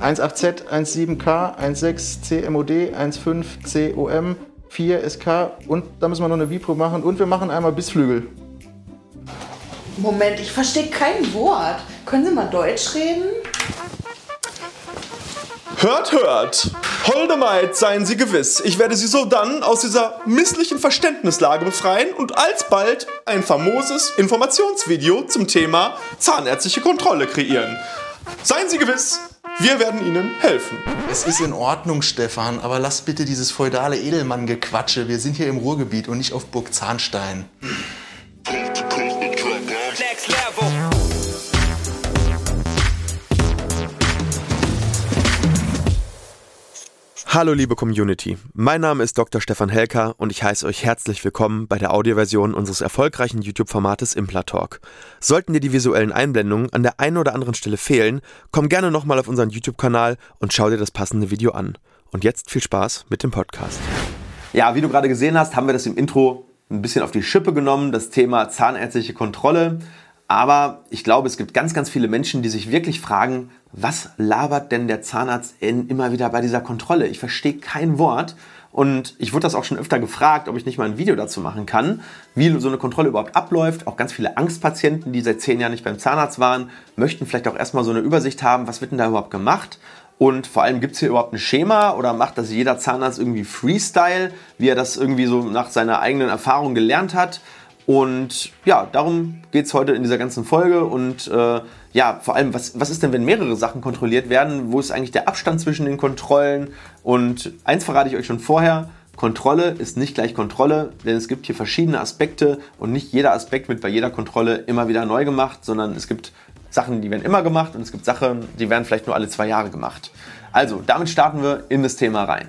18Z, 17K, 16 CMOD, 15 COM, 4 SK und da müssen wir noch eine Vipro machen und wir machen einmal Bissflügel. Moment, ich verstehe kein Wort. Können Sie mal Deutsch reden? Hört, hört! Holde Maid, seien Sie gewiss, ich werde Sie so dann aus dieser misslichen Verständnislage befreien und alsbald ein famoses Informationsvideo zum Thema zahnärztliche Kontrolle kreieren. Seien Sie gewiss, wir werden Ihnen helfen. Es ist in Ordnung, Stefan, aber lass bitte dieses feudale Edelmann-Gequatsche. Wir sind hier im Ruhrgebiet und nicht auf Burg Zahnstein. Hallo liebe Community, mein Name ist Dr. Stefan Helker und ich heiße euch herzlich willkommen bei der Audioversion unseres erfolgreichen YouTube-Formates Implatalk. Sollten dir die visuellen Einblendungen an der einen oder anderen Stelle fehlen, komm gerne nochmal auf unseren YouTube-Kanal und schau dir das passende Video an. Und jetzt viel Spaß mit dem Podcast. Ja, wie du gerade gesehen hast, haben wir das im Intro ein bisschen auf die Schippe genommen, das Thema zahnärztliche Kontrolle. Aber ich glaube, es gibt ganz, ganz viele Menschen, die sich wirklich fragen, was labert denn der Zahnarzt immer wieder bei dieser Kontrolle? Ich verstehe kein Wort. Und ich wurde das auch schon öfter gefragt, ob ich nicht mal ein Video dazu machen kann, wie so eine Kontrolle überhaupt abläuft. Auch ganz viele Angstpatienten, die seit zehn Jahren nicht beim Zahnarzt waren, möchten vielleicht auch erstmal so eine Übersicht haben, was wird denn da überhaupt gemacht. Und vor allem gibt es hier überhaupt ein Schema oder macht das jeder Zahnarzt irgendwie Freestyle, wie er das irgendwie so nach seiner eigenen Erfahrung gelernt hat. Und ja, darum geht es heute in dieser ganzen Folge. Und äh, ja, vor allem, was, was ist denn, wenn mehrere Sachen kontrolliert werden? Wo ist eigentlich der Abstand zwischen den Kontrollen? Und eins verrate ich euch schon vorher. Kontrolle ist nicht gleich Kontrolle, denn es gibt hier verschiedene Aspekte und nicht jeder Aspekt wird bei jeder Kontrolle immer wieder neu gemacht, sondern es gibt Sachen, die werden immer gemacht und es gibt Sachen, die werden vielleicht nur alle zwei Jahre gemacht. Also, damit starten wir in das Thema rein.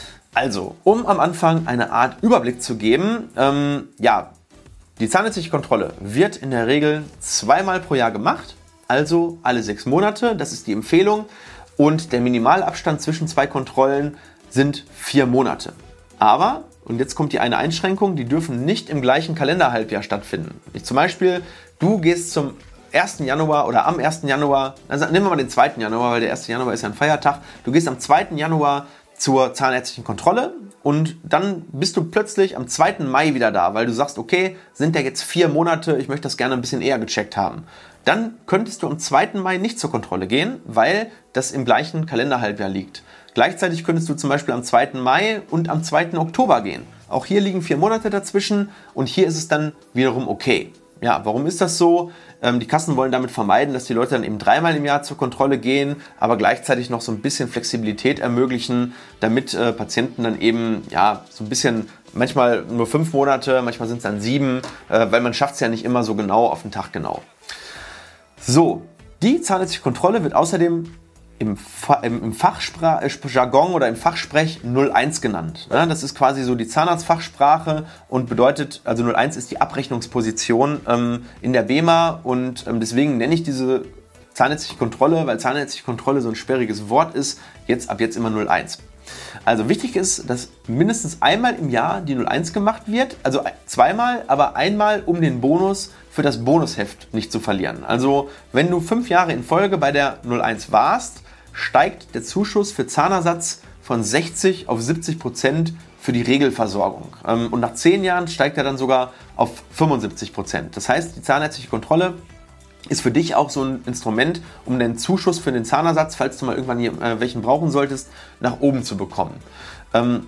Also, um am Anfang eine Art Überblick zu geben, ähm, ja, die zahnärztliche Kontrolle wird in der Regel zweimal pro Jahr gemacht, also alle sechs Monate, das ist die Empfehlung. Und der Minimalabstand zwischen zwei Kontrollen sind vier Monate. Aber, und jetzt kommt die eine Einschränkung, die dürfen nicht im gleichen Kalenderhalbjahr stattfinden. Ich, zum Beispiel, du gehst zum 1. Januar oder am 1. Januar, also nehmen wir mal den 2. Januar, weil der 1. Januar ist ja ein Feiertag. Du gehst am 2. Januar zur zahnärztlichen Kontrolle und dann bist du plötzlich am 2. Mai wieder da, weil du sagst, okay, sind ja jetzt vier Monate, ich möchte das gerne ein bisschen eher gecheckt haben. Dann könntest du am 2. Mai nicht zur Kontrolle gehen, weil das im gleichen Kalenderhalbjahr liegt. Gleichzeitig könntest du zum Beispiel am 2. Mai und am 2. Oktober gehen. Auch hier liegen vier Monate dazwischen und hier ist es dann wiederum okay. Ja, warum ist das so? Ähm, die Kassen wollen damit vermeiden, dass die Leute dann eben dreimal im Jahr zur Kontrolle gehen, aber gleichzeitig noch so ein bisschen Flexibilität ermöglichen, damit äh, Patienten dann eben ja so ein bisschen manchmal nur fünf Monate, manchmal sind es dann sieben, äh, weil man schafft es ja nicht immer so genau auf den Tag genau. So, die zahnärztliche Kontrolle wird außerdem im, im Fachjargon oder im Fachsprech 01 genannt. Das ist quasi so die Zahnarztfachsprache und bedeutet, also 01 ist die Abrechnungsposition ähm, in der BEMA und ähm, deswegen nenne ich diese zahnärztliche Kontrolle, weil zahnärztliche Kontrolle so ein sperriges Wort ist, jetzt ab jetzt immer 01. Also wichtig ist, dass mindestens einmal im Jahr die 01 gemacht wird, also zweimal, aber einmal um den Bonus für das Bonusheft nicht zu verlieren. Also wenn du fünf Jahre in Folge bei der 01 warst, steigt der Zuschuss für Zahnersatz von 60 auf 70 Prozent für die Regelversorgung. Ähm, und nach zehn Jahren steigt er dann sogar auf 75 Prozent. Das heißt, die zahnärztliche Kontrolle ist für dich auch so ein Instrument, um den Zuschuss für den Zahnersatz, falls du mal irgendwann äh, welchen brauchen solltest, nach oben zu bekommen. Ähm,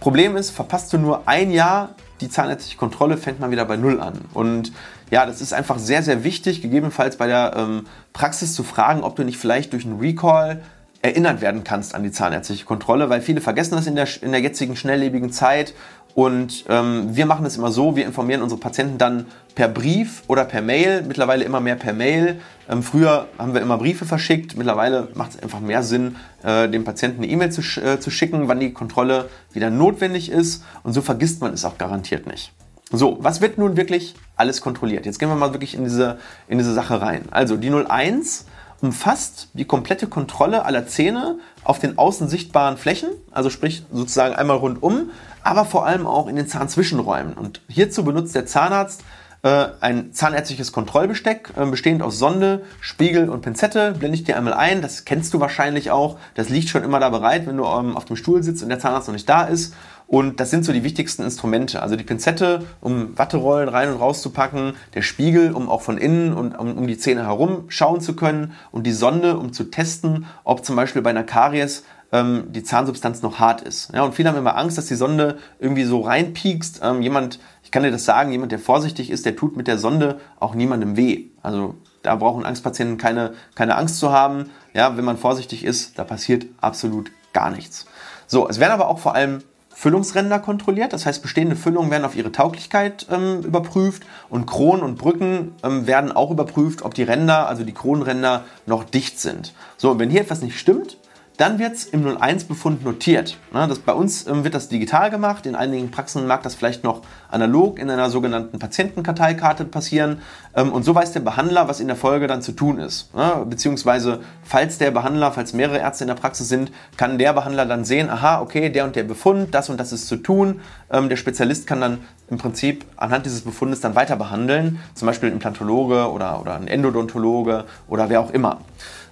Problem ist, verpasst du nur ein Jahr die zahnärztliche Kontrolle, fängt man wieder bei Null an. Und ja, das ist einfach sehr, sehr wichtig, gegebenenfalls bei der ähm, Praxis zu fragen, ob du nicht vielleicht durch einen Recall erinnert werden kannst an die zahnärztliche Kontrolle, weil viele vergessen das in der, in der jetzigen schnelllebigen Zeit Und ähm, wir machen es immer so, wir informieren unsere Patienten dann per Brief oder per Mail, mittlerweile immer mehr per Mail. Ähm, früher haben wir immer Briefe verschickt, mittlerweile macht es einfach mehr Sinn, äh, dem Patienten eine E-Mail zu, äh, zu schicken, wann die Kontrolle wieder notwendig ist. Und so vergisst man es auch garantiert nicht. So, was wird nun wirklich alles kontrolliert? Jetzt gehen wir mal wirklich in diese, in diese Sache rein. Also die 01 umfasst die komplette Kontrolle aller Zähne auf den außen sichtbaren Flächen, also sprich sozusagen einmal rundum, aber vor allem auch in den Zahnzwischenräumen. Und hierzu benutzt der Zahnarzt ein zahnärztliches Kontrollbesteck, äh, bestehend aus Sonde, Spiegel und Pinzette. Blende ich dir einmal ein, das kennst du wahrscheinlich auch. Das liegt schon immer da bereit, wenn du ähm, auf dem Stuhl sitzt und der Zahnarzt noch nicht da ist. Und das sind so die wichtigsten Instrumente. Also die Pinzette, um Watterollen rein und raus zu packen, der Spiegel, um auch von innen und um, um die Zähne herum schauen zu können und die Sonde, um zu testen, ob zum Beispiel bei einer Karies ähm, die Zahnsubstanz noch hart ist. Ja, und viele haben immer Angst, dass die Sonde irgendwie so reinpiekst. Ähm, jemand, ich kann dir das sagen, jemand, der vorsichtig ist, der tut mit der Sonde auch niemandem weh. Also da brauchen Angstpatienten keine, keine Angst zu haben. Ja, wenn man vorsichtig ist, da passiert absolut gar nichts. So, es werden aber auch vor allem Füllungsränder kontrolliert. Das heißt, bestehende Füllungen werden auf ihre Tauglichkeit ähm, überprüft und Kronen und Brücken ähm, werden auch überprüft, ob die Ränder, also die Kronenränder, noch dicht sind. So, und wenn hier etwas nicht stimmt, dann wird es im 01-Befund notiert. Das, bei uns ähm, wird das digital gemacht. In einigen Praxen mag das vielleicht noch analog in einer sogenannten Patientenkarteikarte passieren. Ähm, und so weiß der Behandler, was in der Folge dann zu tun ist. Beziehungsweise, falls der Behandler, falls mehrere Ärzte in der Praxis sind, kann der Behandler dann sehen, aha, okay, der und der Befund, das und das ist zu tun. Ähm, der Spezialist kann dann im Prinzip anhand dieses Befundes dann weiter behandeln. Zum Beispiel ein Implantologe oder, oder ein Endodontologe oder wer auch immer.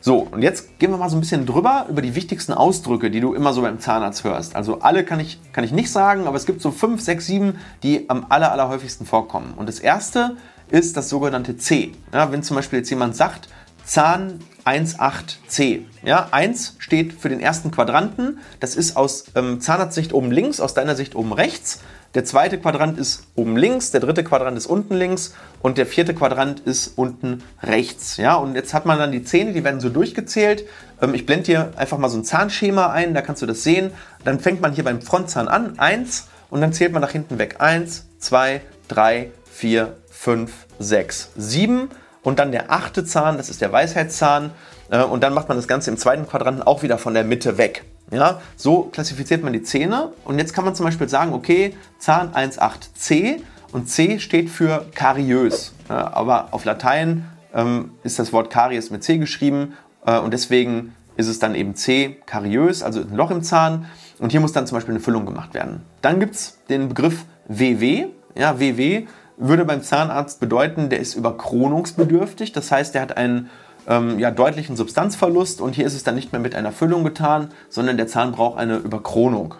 So, und jetzt gehen wir mal so ein bisschen drüber über die wichtigsten Ausdrücke, die du immer so beim Zahnarzt hörst. Also alle kann ich, kann ich nicht sagen, aber es gibt so fünf, sechs, sieben, die am aller, aller häufigsten vorkommen. Und das erste ist das sogenannte C. Ja, wenn zum Beispiel jetzt jemand sagt, Zahn 18C. Ja, 1 steht für den ersten Quadranten. Das ist aus ähm, Zahnarztsicht oben links, aus deiner Sicht oben rechts. Der zweite Quadrant ist oben links, der dritte Quadrant ist unten links und der vierte Quadrant ist unten rechts. Ja, und jetzt hat man dann die Zähne, die werden so durchgezählt. Ähm, ich blende hier einfach mal so ein Zahnschema ein, da kannst du das sehen. Dann fängt man hier beim Frontzahn an, 1 und dann zählt man nach hinten weg. 1, 2, 3, 4, 5, 6, 7 und dann der achte Zahn, das ist der Weisheitszahn. Äh, und dann macht man das Ganze im zweiten Quadranten auch wieder von der Mitte weg. Ja, so klassifiziert man die Zähne und jetzt kann man zum Beispiel sagen, okay, Zahn 18c und C steht für kariös. Ja, aber auf Latein ähm, ist das Wort Karies mit C geschrieben äh, und deswegen ist es dann eben C, kariös, also ein Loch im Zahn. Und hier muss dann zum Beispiel eine Füllung gemacht werden. Dann gibt es den Begriff WW. Ja, WW würde beim Zahnarzt bedeuten, der ist überkronungsbedürftig. Das heißt, der hat einen ähm, ja, deutlichen Substanzverlust und hier ist es dann nicht mehr mit einer Füllung getan, sondern der Zahn braucht eine Überkronung.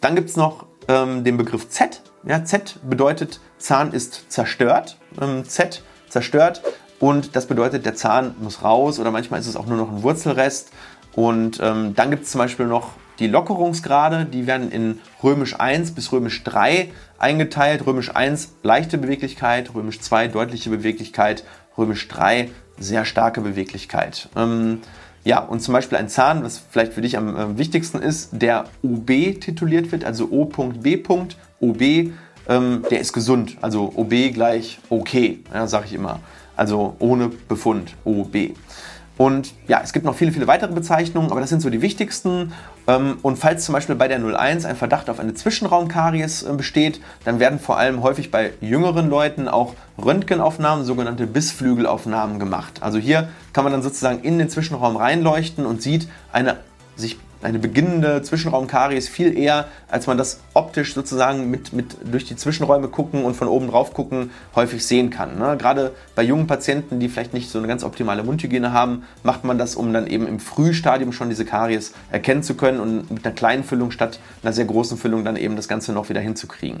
Dann gibt es noch ähm, den Begriff Z. Ja, Z bedeutet, Zahn ist zerstört. Ähm, Z zerstört und das bedeutet, der Zahn muss raus oder manchmal ist es auch nur noch ein Wurzelrest. Und ähm, dann gibt es zum Beispiel noch die Lockerungsgrade, die werden in römisch 1 bis römisch 3 eingeteilt. Römisch 1 leichte Beweglichkeit, römisch 2 deutliche Beweglichkeit, römisch 3 sehr starke Beweglichkeit. Ähm, ja, und zum Beispiel ein Zahn, was vielleicht für dich am äh, wichtigsten ist, der OB tituliert wird, also O.B. OB, ähm, der ist gesund. Also OB gleich okay, ja, sage ich immer. Also ohne Befund, OB. Und ja, es gibt noch viele, viele weitere Bezeichnungen, aber das sind so die wichtigsten. Ähm, und falls zum Beispiel bei der 01 ein Verdacht auf eine Zwischenraumkaries äh, besteht, dann werden vor allem häufig bei jüngeren Leuten auch Röntgenaufnahmen, sogenannte Bissflügelaufnahmen gemacht. Also hier kann man dann sozusagen in den Zwischenraum reinleuchten und sieht eine sich eine beginnende Zwischenraumkaries viel eher, als man das optisch sozusagen mit, mit durch die Zwischenräume gucken und von oben drauf gucken häufig sehen kann. Ne? Gerade bei jungen Patienten, die vielleicht nicht so eine ganz optimale Mundhygiene haben, macht man das, um dann eben im Frühstadium schon diese Karies erkennen zu können und mit einer kleinen Füllung statt einer sehr großen Füllung dann eben das Ganze noch wieder hinzukriegen.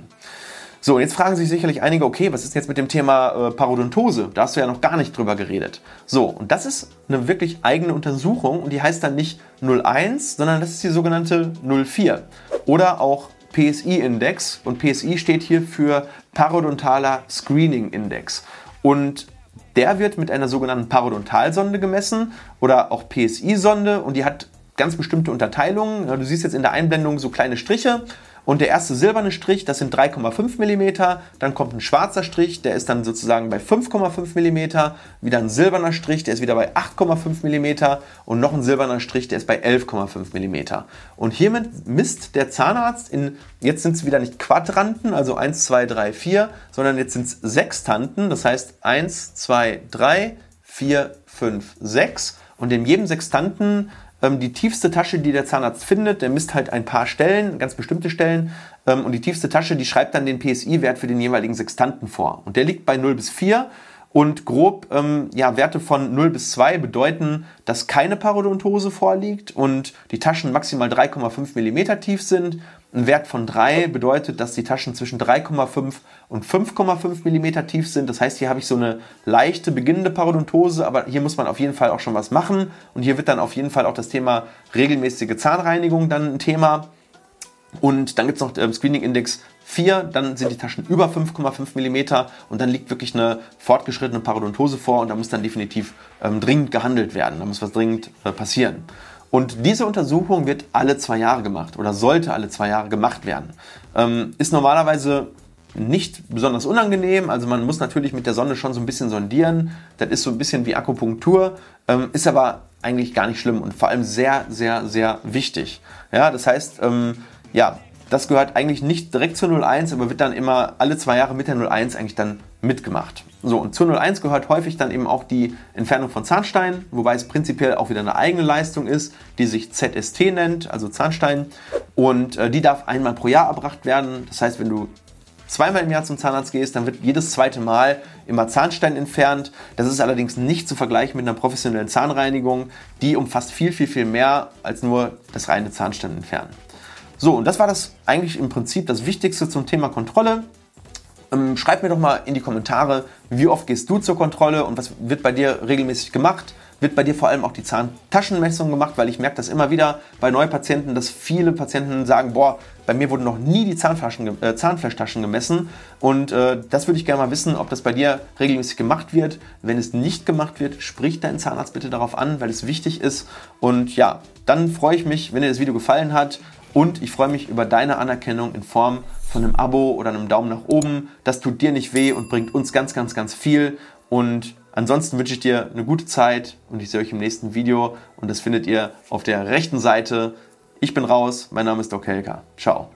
So, jetzt fragen sich sicherlich einige, okay, was ist jetzt mit dem Thema äh, Parodontose? Da hast du ja noch gar nicht drüber geredet. So, und das ist eine wirklich eigene Untersuchung und die heißt dann nicht 01, sondern das ist die sogenannte 04 oder auch PSI-Index und PSI steht hier für Parodontaler Screening Index. Und der wird mit einer sogenannten Parodontalsonde gemessen oder auch PSI-Sonde und die hat ganz bestimmte Unterteilungen. Du siehst jetzt in der Einblendung so kleine Striche Und der erste silberne Strich, das sind 3,5 mm. Dann kommt ein schwarzer Strich, der ist dann sozusagen bei 5,5 mm. Wieder ein silberner Strich, der ist wieder bei 8,5 mm. Und noch ein silberner Strich, der ist bei 11,5 mm. Und hiermit misst der Zahnarzt in, jetzt sind es wieder nicht Quadranten, also 1, 2, 3, 4, sondern jetzt sind es Sextanten. Das heißt 1, 2, 3, 4, 5, 6. Und in jedem Sextanten ähm, die tiefste Tasche, die der Zahnarzt findet, der misst halt ein paar Stellen, ganz bestimmte Stellen. Ähm, und die tiefste Tasche, die schreibt dann den PSI-Wert für den jeweiligen Sextanten vor. Und der liegt bei 0 bis 4. Und grob ähm, ja, Werte von 0 bis 2 bedeuten, dass keine Parodontose vorliegt und die Taschen maximal 3,5 mm tief sind. Ein Wert von 3 bedeutet, dass die Taschen zwischen 3,5 und 5,5 mm tief sind. Das heißt, hier habe ich so eine leichte beginnende Parodontose, aber hier muss man auf jeden Fall auch schon was machen. Und hier wird dann auf jeden Fall auch das Thema regelmäßige Zahnreinigung dann ein Thema. Und dann gibt es noch ähm, Screening Index 4, dann sind die Taschen über 5,5 mm und dann liegt wirklich eine fortgeschrittene Parodontose vor und da muss dann definitiv ähm, dringend gehandelt werden. Da muss was dringend äh, passieren. Und diese Untersuchung wird alle zwei Jahre gemacht oder sollte alle zwei Jahre gemacht werden. Ähm, ist normalerweise nicht besonders unangenehm. Also man muss natürlich mit der Sonne schon so ein bisschen sondieren. Das ist so ein bisschen wie Akupunktur, ähm, ist aber eigentlich gar nicht schlimm und vor allem sehr, sehr, sehr wichtig. Ja, das heißt, ähm, ja, das gehört eigentlich nicht direkt zur 01, aber wird dann immer alle zwei Jahre mit der 01 eigentlich dann mitgemacht. So, und zur 01 gehört häufig dann eben auch die Entfernung von Zahnsteinen, wobei es prinzipiell auch wieder eine eigene Leistung ist, die sich ZST nennt, also Zahnstein. Und äh, die darf einmal pro Jahr erbracht werden. Das heißt, wenn du zweimal im Jahr zum Zahnarzt gehst, dann wird jedes zweite Mal immer Zahnstein entfernt. Das ist allerdings nicht zu vergleichen mit einer professionellen Zahnreinigung. Die umfasst viel, viel, viel mehr als nur das reine Zahnstein entfernen. So, und das war das eigentlich im Prinzip das Wichtigste zum Thema Kontrolle. Ähm, schreib mir doch mal in die Kommentare, wie oft gehst du zur Kontrolle und was wird bei dir regelmäßig gemacht? Wird bei dir vor allem auch die Zahntaschenmessung gemacht, weil ich merke das immer wieder bei Neupatienten, dass viele Patienten sagen, boah, bei mir wurden noch nie die äh, Zahnfleischtaschen gemessen und äh, das würde ich gerne mal wissen, ob das bei dir regelmäßig gemacht wird. Wenn es nicht gemacht wird, sprich deinen Zahnarzt bitte darauf an, weil es wichtig ist und ja, dann freue ich mich, wenn dir das Video gefallen hat und ich freue mich über deine Anerkennung in Form von einem Abo oder einem Daumen nach oben. Das tut dir nicht weh und bringt uns ganz, ganz, ganz viel. Und ansonsten wünsche ich dir eine gute Zeit und ich sehe euch im nächsten Video. Und das findet ihr auf der rechten Seite. Ich bin raus. Mein Name ist Doc Helka. Ciao.